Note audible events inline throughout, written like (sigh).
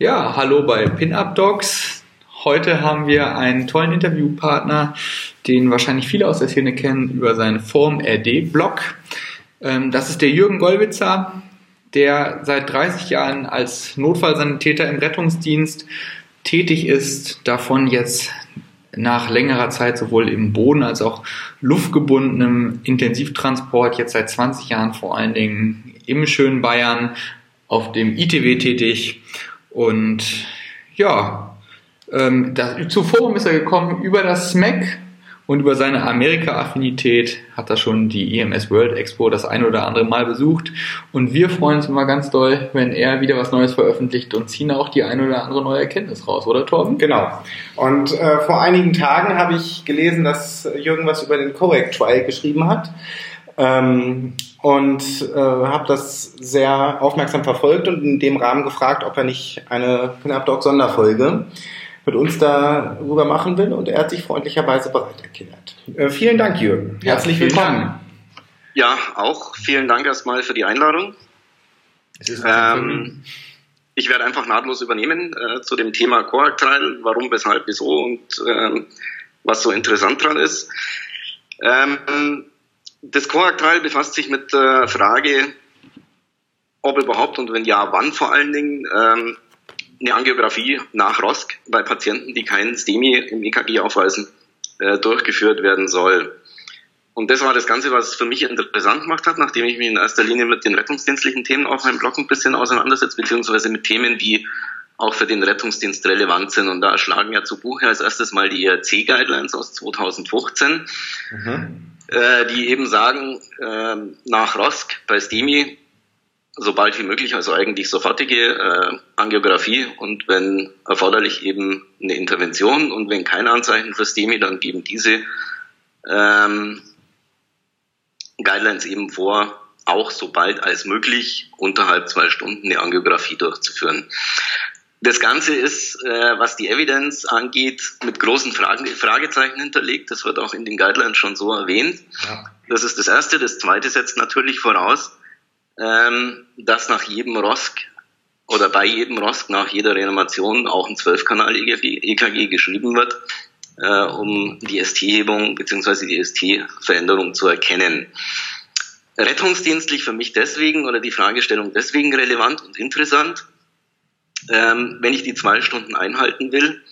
Ja, hallo bei Pinup Dogs. Heute haben wir einen tollen Interviewpartner, den wahrscheinlich viele aus der Szene kennen über seinen Form RD Blog. Ähm, das ist der Jürgen Gollwitzer, der seit 30 Jahren als Notfallsanitäter im Rettungsdienst tätig ist, davon jetzt nach längerer Zeit sowohl im Boden als auch luftgebundenem Intensivtransport, jetzt seit 20 Jahren vor allen Dingen im schönen Bayern auf dem ITW tätig und ja, ähm, das, zu Forum ist er gekommen über das SMAC und über seine Amerika-Affinität hat er schon die EMS World Expo das ein oder andere Mal besucht. Und wir freuen uns immer ganz doll, wenn er wieder was Neues veröffentlicht und ziehen auch die ein oder andere neue Erkenntnis raus, oder Torben? Genau. Und äh, vor einigen Tagen habe ich gelesen, dass Jürgen was über den Correct Trial geschrieben hat. Ähm, und äh, habe das sehr aufmerksam verfolgt und in dem Rahmen gefragt, ob er nicht eine Pin-Up Sonderfolge mit uns darüber machen will und er hat sich freundlicherweise bereit erklärt. Äh, vielen Dank, Jürgen. Herzlich willkommen. Dank. Ja, auch vielen Dank erstmal für die Einladung. Ähm, ich werde einfach nahtlos übernehmen äh, zu dem Thema Coactile, warum, weshalb, wieso und ähm, was so interessant dran ist. Ähm, das Coactile befasst sich mit der Frage, ob überhaupt und wenn ja, wann vor allen Dingen ähm, eine Angiografie nach ROSC bei Patienten, die keinen STEMI im EKG aufweisen, äh, durchgeführt werden soll. Und das war das Ganze, was für mich interessant gemacht hat, nachdem ich mich in erster Linie mit den rettungsdienstlichen Themen auf meinem Blog ein bisschen auseinandersetze, beziehungsweise mit Themen, die auch für den Rettungsdienst relevant sind. Und da schlagen ja zu Buche als erstes mal die ERC-Guidelines aus 2015. Mhm äh, die eben sagen, äh, nach ROSC bei STEMI sobald wie möglich, also eigentlich sofortige äh, Angiografie und wenn erforderlich eben eine Intervention und wenn keine Anzeichen für STEMI, dann geben diese ähm, Guidelines eben vor, auch sobald als möglich unterhalb zwei Stunden eine Angiografie durchzuführen. Das Ganze ist, äh, was die Evidenz angeht, mit großen Fragen, Fragezeichen hinterlegt. Das wird auch in den Guidelines schon so erwähnt. Ja. Das ist das Erste. Das Zweite setzt natürlich voraus, ähm, dass nach jedem ROSC oder bei jedem ROSC nach jeder Reanimation auch ein 12-Kanal-EKG geschrieben wird, äh, um die ST-Hebung bzw. die ST-Veränderung zu erkennen. Rettungsdienstlich für mich deswegen oder die Fragestellung deswegen relevant und interessant, ähm, wenn ich die zwei Stunden einhalten will,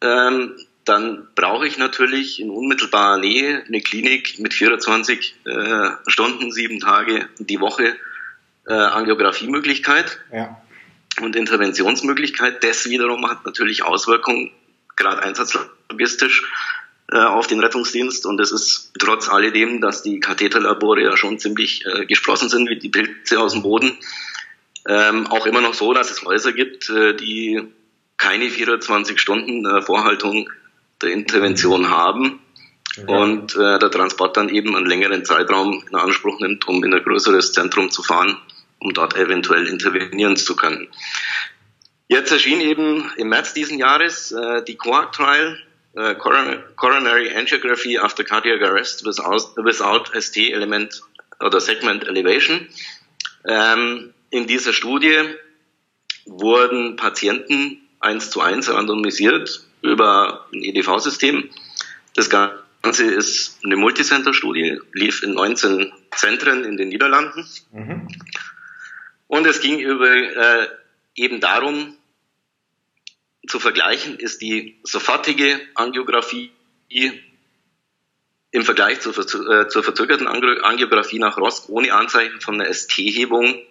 ähm, dann brauche ich natürlich in unmittelbarer Nähe eine Klinik mit 24 äh, Stunden, sieben Tage die Woche äh, Angiografiemöglichkeit ja. und Interventionsmöglichkeit. Das wiederum hat natürlich Auswirkungen, gerade einsatzlogistisch, äh, auf den Rettungsdienst. Und es ist trotz alledem, dass die Katheterlabore ja schon ziemlich äh, geschlossen sind, wie die Pilze aus dem Boden, ähm, auch immer noch so, dass es Häuser gibt, äh, die keine 24 Stunden äh, Vorhaltung der Intervention haben ja. und äh, der Transport dann eben einen längeren Zeitraum in Anspruch nimmt, um in ein größeres Zentrum zu fahren, um dort eventuell intervenieren zu können. Jetzt erschien eben im März diesen Jahres äh, die COAC Trial, äh, Coronary Angiography after Cardiac Arrest without, without ST Element oder Segment Elevation. Ähm, in dieser Studie wurden Patienten eins zu eins randomisiert über ein EDV-System. Das Ganze ist eine Multicenter-Studie, lief in 19 Zentren in den Niederlanden. Mhm. Und es ging über, äh, eben darum, zu vergleichen, ist die sofortige Angiografie im Vergleich zur, äh, zur verzögerten Angiografie nach ROSC ohne Anzeichen von einer ST-Hebung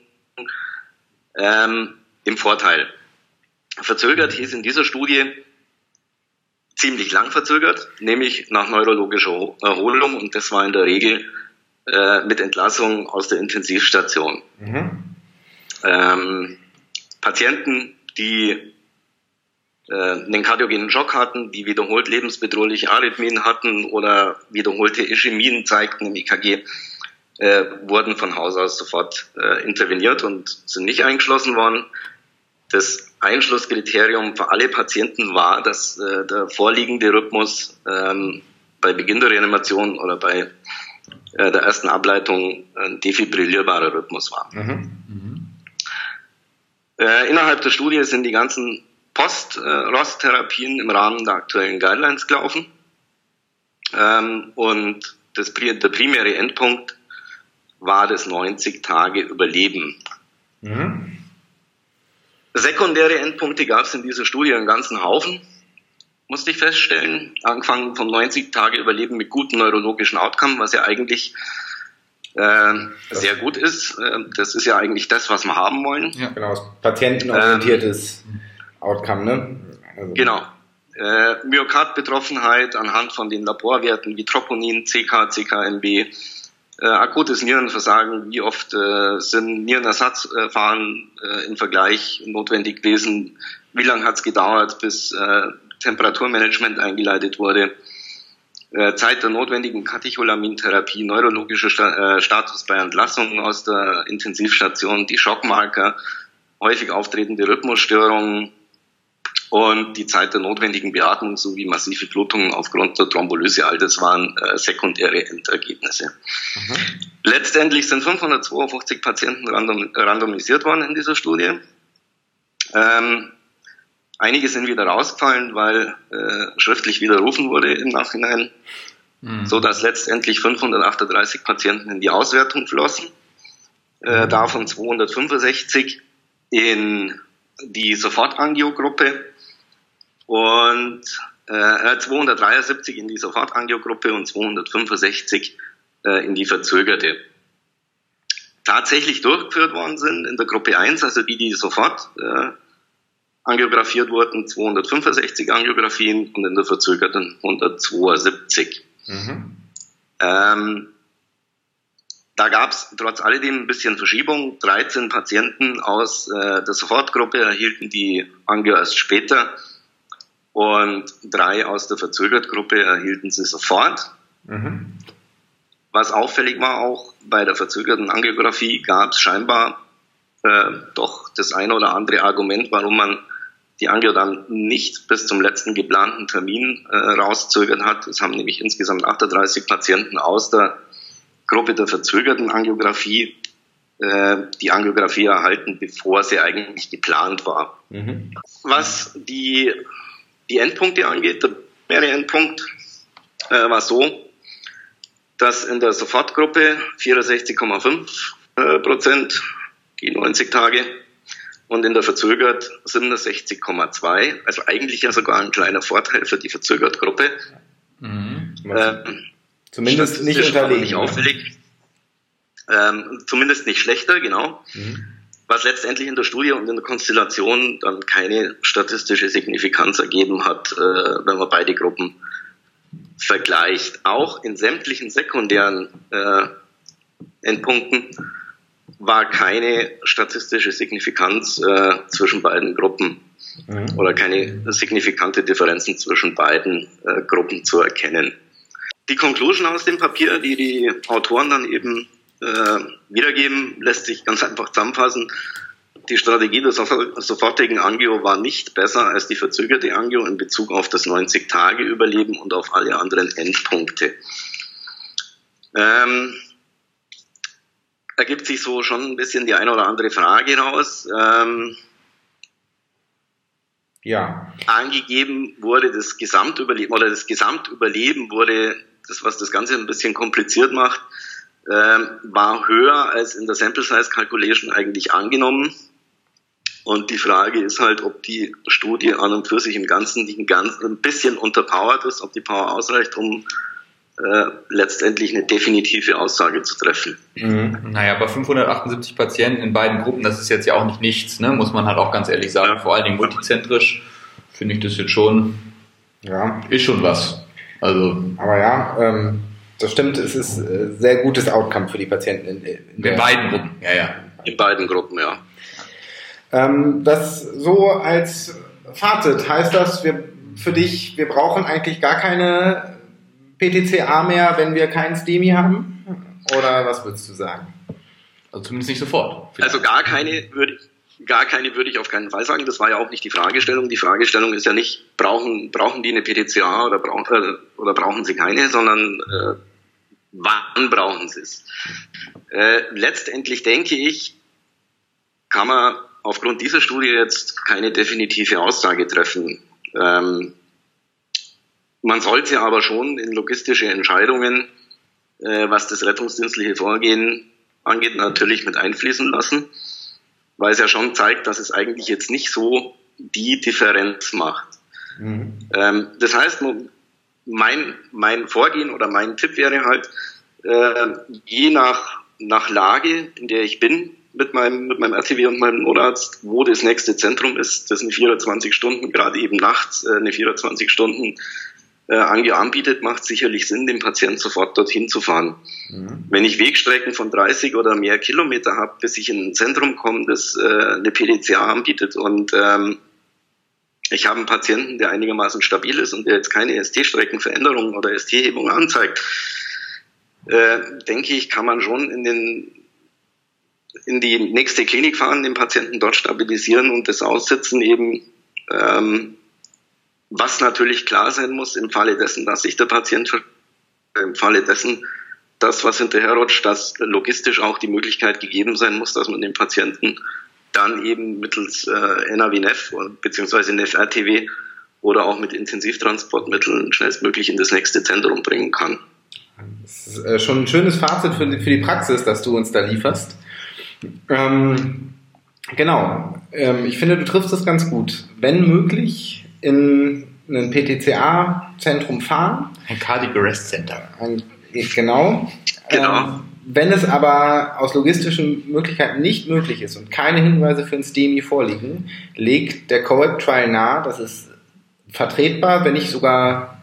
ähm, im Vorteil. Verzögert hieß in dieser Studie ziemlich lang verzögert, nämlich nach neurologischer Erholung und das war in der Regel äh, mit Entlassung aus der Intensivstation. Mhm. Ähm, Patienten, die äh, einen kardiogenen Schock hatten, die wiederholt lebensbedrohliche Arrhythmien hatten oder wiederholte Ischämien zeigten im EKG, äh, wurden von Haus aus sofort äh, interveniert und sind nicht eingeschlossen worden. Das Einschlusskriterium für alle Patienten war, dass äh, der vorliegende Rhythmus ähm, bei Beginn der Reanimation oder bei äh, der ersten Ableitung ein defibrillierbarer Rhythmus war. Mhm. Mhm. Äh, innerhalb der Studie sind die ganzen Post-ROS-Therapien im Rahmen der aktuellen Guidelines gelaufen. Ähm, und das, der primäre Endpunkt war das 90 Tage Überleben. Mhm. Sekundäre Endpunkte gab es in dieser Studie einen ganzen Haufen, musste ich feststellen. Angefangen vom 90 Tage Überleben mit guten neurologischen Outcome, was ja eigentlich äh, sehr gut ist. Äh, das ist ja eigentlich das, was wir haben wollen. Ja, genau, patientenorientiertes ähm, Outcome, ne? Also. Genau. Äh, Myokardbetroffenheit anhand von den Laborwerten wie Troponin, CK, CKMB, äh, akutes Nierenversagen, wie oft äh, sind Nierenersatzverfahren äh, im Vergleich notwendig gewesen, wie lange hat es gedauert, bis äh, Temperaturmanagement eingeleitet wurde, äh, Zeit der notwendigen Katecholamintherapie, neurologischer Sta äh, Status bei Entlassungen aus der Intensivstation, die Schockmarker, häufig auftretende Rhythmusstörungen und die Zeit der notwendigen Beatmung sowie massive Blutungen aufgrund der Thrombolyse, all das waren äh, sekundäre Endergebnisse. Mhm. Letztendlich sind 552 Patienten random, randomisiert worden in dieser Studie. Ähm, Einige sind wieder rausgefallen, weil äh, schriftlich widerrufen wurde im Nachhinein, mhm. so dass letztendlich 538 Patienten in die Auswertung flossen, äh, mhm. davon 265 in die Sofortangiogruppe und äh, 273 in die Sofortangiogruppe und 265 äh, in die verzögerte. Tatsächlich durchgeführt worden sind in der Gruppe 1, also die, die sofort äh, angiografiert wurden 265 Angiografien und in der verzögerten 172. Mhm. Ähm, da gab es trotz alledem ein bisschen Verschiebung. 13 Patienten aus äh, der Sofortgruppe erhielten die Angio erst später und drei aus der Verzögertgruppe erhielten sie sofort. Mhm. Was auffällig war auch bei der verzögerten Angiografie gab es scheinbar äh, doch das eine oder andere Argument, warum man die Angio dann nicht bis zum letzten geplanten Termin äh, rauszögern hat. Es haben nämlich insgesamt 38 Patienten aus der Gruppe der verzögerten Angiografie äh, die Angiografie erhalten, bevor sie eigentlich geplant war. Mhm. Was die, die Endpunkte angeht, der primäre Endpunkt äh, war so, dass in der Sofortgruppe 64,5 äh, Prozent die 90 Tage und in der verzögert 67,2. Also eigentlich ja sogar ein kleiner Vorteil für die verzögert Gruppe. Mhm. Ähm, zumindest nicht unterlegen. Nicht auffällig. Ähm, zumindest nicht schlechter, genau. Mhm. Was letztendlich in der Studie und in der Konstellation dann keine statistische Signifikanz ergeben hat, äh, wenn man beide Gruppen vergleicht. Auch in sämtlichen sekundären äh, Endpunkten war keine statistische Signifikanz äh, zwischen beiden Gruppen mhm. oder keine signifikante Differenzen zwischen beiden äh, Gruppen zu erkennen. Die Conclusion aus dem Papier, die die Autoren dann eben äh, wiedergeben, lässt sich ganz einfach zusammenfassen. Die Strategie der sofortigen Angio war nicht besser als die verzögerte Angio in Bezug auf das 90-Tage-Überleben und auf alle anderen Endpunkte. Ähm, ergibt sich so schon ein bisschen die eine oder andere Frage raus. Ähm, ja. Angegeben wurde das Gesamtüberleben oder das Gesamtüberleben wurde, das was das Ganze ein bisschen kompliziert macht, war höher als in der Sample Size Calculation eigentlich angenommen. Und die Frage ist halt, ob die Studie an und für sich im Ganzen ein bisschen unterpowered ist, ob die Power ausreicht, um äh, letztendlich eine definitive Aussage zu treffen. Mhm. Naja, bei 578 Patienten in beiden Gruppen, das ist jetzt ja auch nicht nichts, ne? muss man halt auch ganz ehrlich sagen. Ja. Vor allen Dingen multizentrisch finde ich das jetzt schon, ja. ist schon was. Also, Aber ja, ähm, das stimmt, es ist äh, sehr gutes Outcome für die Patienten in, in, in beiden Gruppen. Ja, ja. In beiden Gruppen, ja. Ähm, das so als Fazit heißt das, wir für dich, wir brauchen eigentlich gar keine PTCA mehr, wenn wir keinen STEMI haben? Oder was würdest du sagen? Also zumindest nicht sofort. Vielleicht. Also gar keine würde ich, gar keine würde ich auf keinen Fall sagen. Das war ja auch nicht die Fragestellung. Die Fragestellung ist ja nicht, brauchen, brauchen die eine PTCA oder, brauchen, äh, oder brauchen sie keine, sondern äh, wann brauchen sie es? Äh, letztendlich denke ich, kann man aufgrund dieser Studie jetzt keine definitive Aussage treffen. Ähm, man sollte aber schon in logistische Entscheidungen, äh, was das rettungsdienstliche Vorgehen angeht, natürlich mit einfließen lassen, weil es ja schon zeigt, dass es eigentlich jetzt nicht so die Differenz macht. Mhm. Ähm, das heißt, mein, mein Vorgehen oder mein Tipp wäre halt, äh, je nach, nach Lage, in der ich bin, mit meinem, mit meinem RTW und meinem Notarzt, wo das nächste Zentrum ist, das eine 24 Stunden, gerade eben nachts, äh, eine 24 Stunden äh, anbietet, macht sicherlich Sinn, den Patienten sofort dorthin zu fahren. Mhm. Wenn ich Wegstrecken von 30 oder mehr Kilometer habe, bis ich in ein Zentrum komme, das äh, eine PDCA anbietet und ähm, ich habe einen Patienten, der einigermaßen stabil ist und der jetzt keine ST-Streckenveränderungen oder ST-Hebungen anzeigt, äh, denke ich, kann man schon in den in die nächste Klinik fahren, den Patienten dort stabilisieren und das Aussitzen eben, ähm, was natürlich klar sein muss im Falle dessen, dass sich der Patient im Falle dessen, das, was hinterherrutscht, dass logistisch auch die Möglichkeit gegeben sein muss, dass man den Patienten dann eben mittels äh, NAV-NEF bzw. NEF-RTW oder auch mit Intensivtransportmitteln schnellstmöglich in das nächste Zentrum bringen kann. Das ist äh, schon ein schönes Fazit für die, für die Praxis, das du uns da lieferst. Ähm, genau. Ähm, ich finde, du triffst das ganz gut. Wenn möglich, in ein PTCA-Zentrum fahren. Ein Cardiac Arrest Center. Ein, genau. Genau. Ähm, wenn es aber aus logistischen Möglichkeiten nicht möglich ist und keine Hinweise für ein STEMI vorliegen, legt der COAP Trial nahe, dass es vertretbar, wenn nicht sogar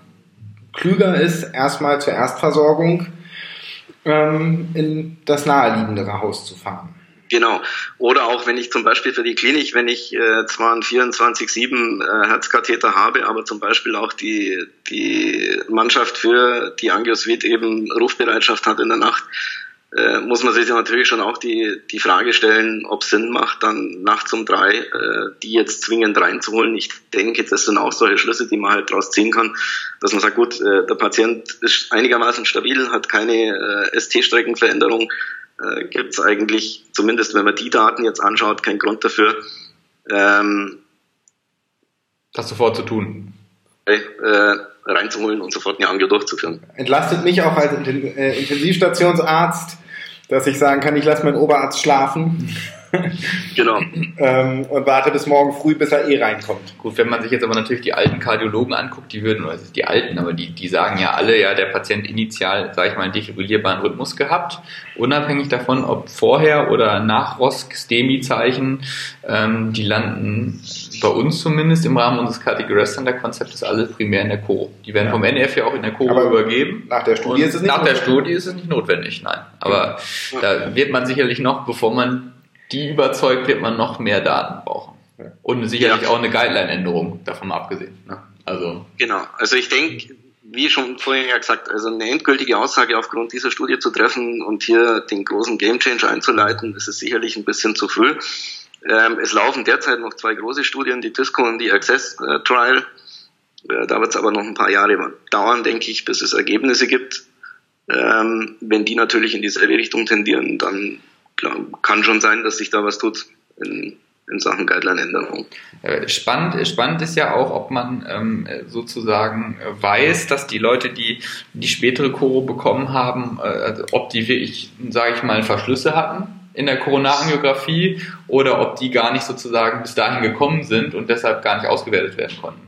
klüger ist, erstmal zur Erstversorgung ähm, in das naheliegendere Haus zu fahren. Genau. Oder auch wenn ich zum Beispiel für die Klinik, wenn ich äh, zwar einen 24-7 äh, Herzkatheter habe, aber zum Beispiel auch die, die Mannschaft für die Angiosvit eben Rufbereitschaft hat in der Nacht, äh, muss man sich natürlich schon auch die, die Frage stellen, ob es Sinn macht, dann nachts um drei äh, die jetzt zwingend reinzuholen. Ich denke, das sind auch solche Schlüsse, die man halt daraus ziehen kann, dass man sagt, gut, äh, der Patient ist einigermaßen stabil, hat keine äh, ST-Streckenveränderung, äh, gibt es eigentlich, zumindest wenn man die Daten jetzt anschaut, keinen Grund dafür. Ähm, das sofort zu tun. Äh, reinzuholen und sofort eine Angio durchzuführen. Entlastet mich auch als äh, Intensivstationsarzt, dass ich sagen kann, ich lasse meinen Oberarzt schlafen. (laughs) genau. ähm, und warte bis morgen früh, bis er eh reinkommt. Gut, wenn man sich jetzt aber natürlich die alten Kardiologen anguckt, die würden, oder die alten, aber die, die sagen ja alle, ja, der Patient initial, sage ich mal, einen defibrillierbaren Rhythmus gehabt, unabhängig davon, ob vorher oder nach ROSC-STEMI-Zeichen, ähm, die landen bei uns zumindest im Rahmen unseres Cardiac Center Konzeptes alles primär in der Co. Die werden ja. vom NF ja auch in der Co aber übergeben. Nach der Studie ist es nicht Nach notwendig. der Studie ist es nicht notwendig, nein. Aber ja. da wird man sicherlich noch, bevor man die überzeugt, wird man noch mehr Daten brauchen. Und sicherlich ja. auch eine Guideline-Änderung, davon mal abgesehen. Ne? Also. Genau, also ich denke, wie schon vorhin ja gesagt, also eine endgültige Aussage aufgrund dieser Studie zu treffen und hier den großen Gamechanger einzuleiten, das ist sicherlich ein bisschen zu früh. Ähm, es laufen derzeit noch zwei große Studien, die Disco und die Access äh, Trial. Äh, da wird es aber noch ein paar Jahre dauern, denke ich, bis es Ergebnisse gibt. Ähm, wenn die natürlich in dieselbe Richtung tendieren, dann kann schon sein, dass sich da was tut in, in Sachen Guideline-Änderung. Spannend, spannend ist ja auch, ob man ähm, sozusagen weiß, dass die Leute, die die spätere Koro bekommen haben, äh, ob die wirklich, sage ich mal, Verschlüsse hatten in der Koronarangiographie oder ob die gar nicht sozusagen bis dahin gekommen sind und deshalb gar nicht ausgewertet werden konnten.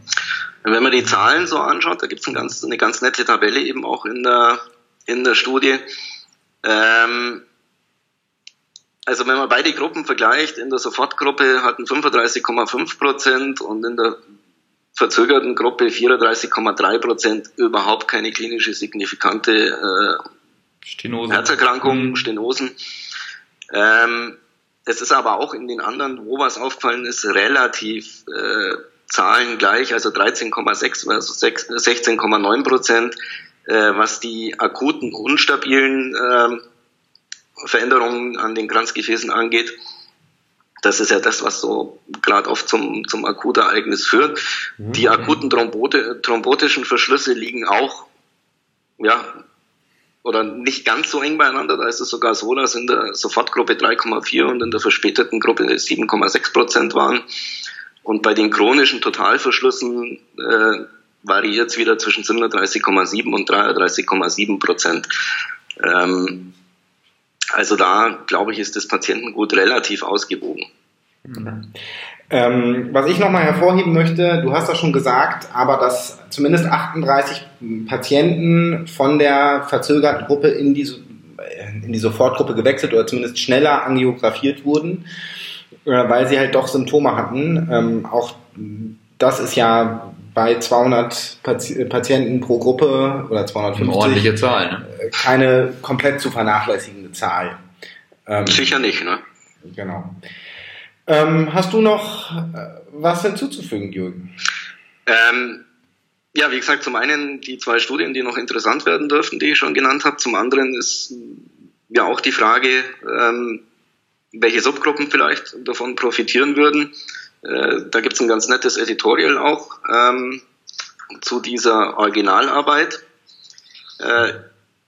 Wenn man die Zahlen so anschaut, da gibt es ein ganz, eine ganz nette Tabelle eben auch in der, in der Studie. Ähm, also wenn man beide Gruppen vergleicht, in der Sofortgruppe hatten 35,5 Prozent und in der verzögerten Gruppe 34,3 Prozent überhaupt keine klinische signifikante äh, Stenose. Herzerkrankung, mhm. Stenosen. Ähm, es ist aber auch in den anderen, wo was aufgefallen ist, relativ äh, Zahlen gleich, also 13,6 versus 16,9 Prozent, äh, was die akuten, unstabilen äh, Veränderungen an den Kranzgefäßen angeht. Das ist ja das, was so gerade oft zum, zum Akutereignis führt. Mhm. Die akuten Thrombote, thrombotischen Verschlüsse liegen auch ja, oder nicht ganz so eng beieinander. Da ist es sogar so, dass in der Sofortgruppe 3,4 und in der verspäteten Gruppe 7,6 Prozent waren. Und bei den chronischen Totalverschlüssen äh, variiert es wieder zwischen 37,7 und 33,7 Prozent. Ähm, also da, glaube ich, ist das Patientengut relativ ausgewogen. Mhm. Ähm, was ich nochmal hervorheben möchte, du hast das schon gesagt, aber dass zumindest 38 Patienten von der verzögerten Gruppe in die, in die Sofortgruppe gewechselt oder zumindest schneller angiografiert wurden, äh, weil sie halt doch Symptome hatten. Ähm, auch das ist ja bei 200 Patienten pro Gruppe oder 250 Eine ordentliche Zahl, ne? keine komplett zu vernachlässigende Zahl. Ähm, Sicher nicht, ne? Genau. Ähm, hast du noch äh, was hinzuzufügen, Jürgen? Ähm, ja, wie gesagt, zum einen die zwei Studien, die noch interessant werden dürften, die ich schon genannt habe. Zum anderen ist ja auch die Frage, ähm, welche Subgruppen vielleicht davon profitieren würden. Äh, da gibt es ein ganz nettes Editorial auch ähm, zu dieser Originalarbeit, äh,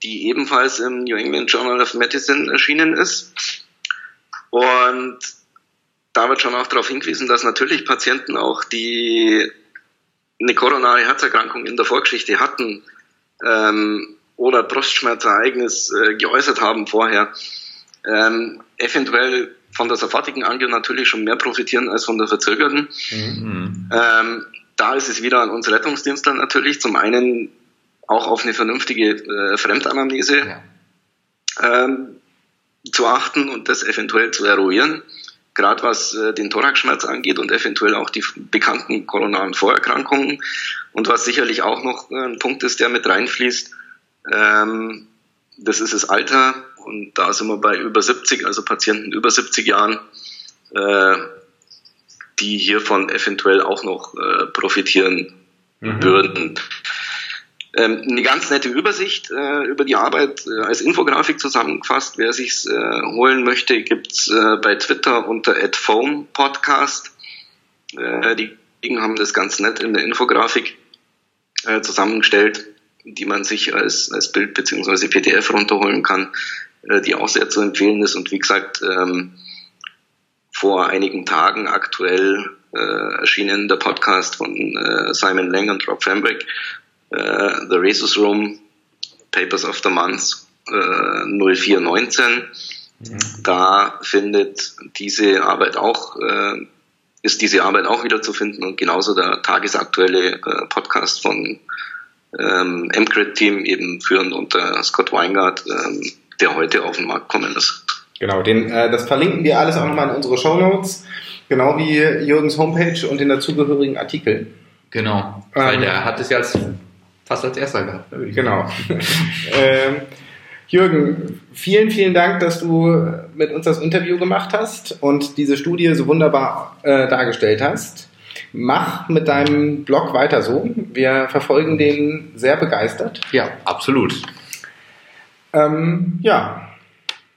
die ebenfalls im New England Journal of Medicine erschienen ist. Und da wird schon auch darauf hingewiesen, dass natürlich Patienten auch, die eine koronare Herzerkrankung in der Vorgeschichte hatten ähm, oder Brustschmerzereignis äh, geäußert haben vorher, ähm, eventuell von der sofortigen Angio natürlich schon mehr profitieren als von der verzögerten. Mhm. Ähm, da ist es wieder an uns Rettungsdienstler natürlich, zum einen auch auf eine vernünftige äh, Fremdanamnese ja. ähm, zu achten und das eventuell zu eruieren gerade was äh, den Thoraxschmerz angeht und eventuell auch die bekannten koronaren Vorerkrankungen. Und was sicherlich auch noch äh, ein Punkt ist, der mit reinfließt, ähm, das ist das Alter. Und da sind wir bei über 70, also Patienten über 70 Jahren, äh, die hiervon eventuell auch noch äh, profitieren mhm. würden. Ähm, eine ganz nette Übersicht äh, über die Arbeit äh, als Infografik zusammengefasst. Wer sich's äh, holen möchte, gibt's äh, bei Twitter unter @foam_podcast. Äh, die Kollegen haben das ganz nett in der Infografik äh, zusammengestellt, die man sich als, als Bild beziehungsweise PDF runterholen kann, äh, die auch sehr zu empfehlen ist. Und wie gesagt, ähm, vor einigen Tagen aktuell äh, erschienen der Podcast von äh, Simon Lang und Rob Fambreck äh, The Rhesus Room, Papers of the Month äh, 0419. Mhm. Da findet diese Arbeit auch, äh, ist diese Arbeit auch wieder zu finden und genauso der tagesaktuelle äh, Podcast von ähm, MCRIT-Team, eben führend unter Scott Weingart, ähm, der heute auf den Markt kommen ist. Genau, den, äh, das verlinken wir alles auch nochmal in unsere Show Notes, genau wie Jürgens Homepage und den dazugehörigen Artikel. Genau, weil ähm, der hat es ja als fast als erster gehabt. Ne, genau. (laughs) ähm, Jürgen, vielen, vielen Dank, dass du mit uns das Interview gemacht hast und diese Studie so wunderbar äh, dargestellt hast. Mach mit deinem Blog weiter so. Wir verfolgen den sehr begeistert. Ja, absolut. Ähm, ja.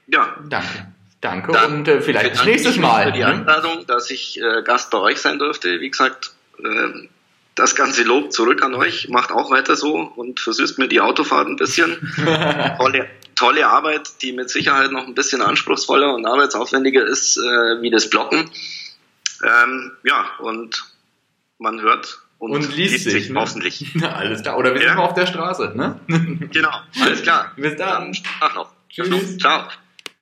Ja. Danke. Danke Dann und äh, vielleicht nächstes Mal. Für die ne? Einladung, dass ich äh, Gast bei euch sein durfte. Wie gesagt, äh, das ganze Lob zurück an euch. Macht auch weiter so und versüßt mir die Autofahrt ein bisschen. (laughs) tolle, tolle Arbeit, die mit Sicherheit noch ein bisschen anspruchsvoller und arbeitsaufwendiger ist äh, wie das Blocken. Ähm, ja, und man hört und, und liest, sich, ne? hoffentlich. (laughs) alles klar. Oder wir sind ja. mal auf der Straße, ne? genau, alles klar. (laughs) Bis dann. Ach noch. Tschüss. Ciao.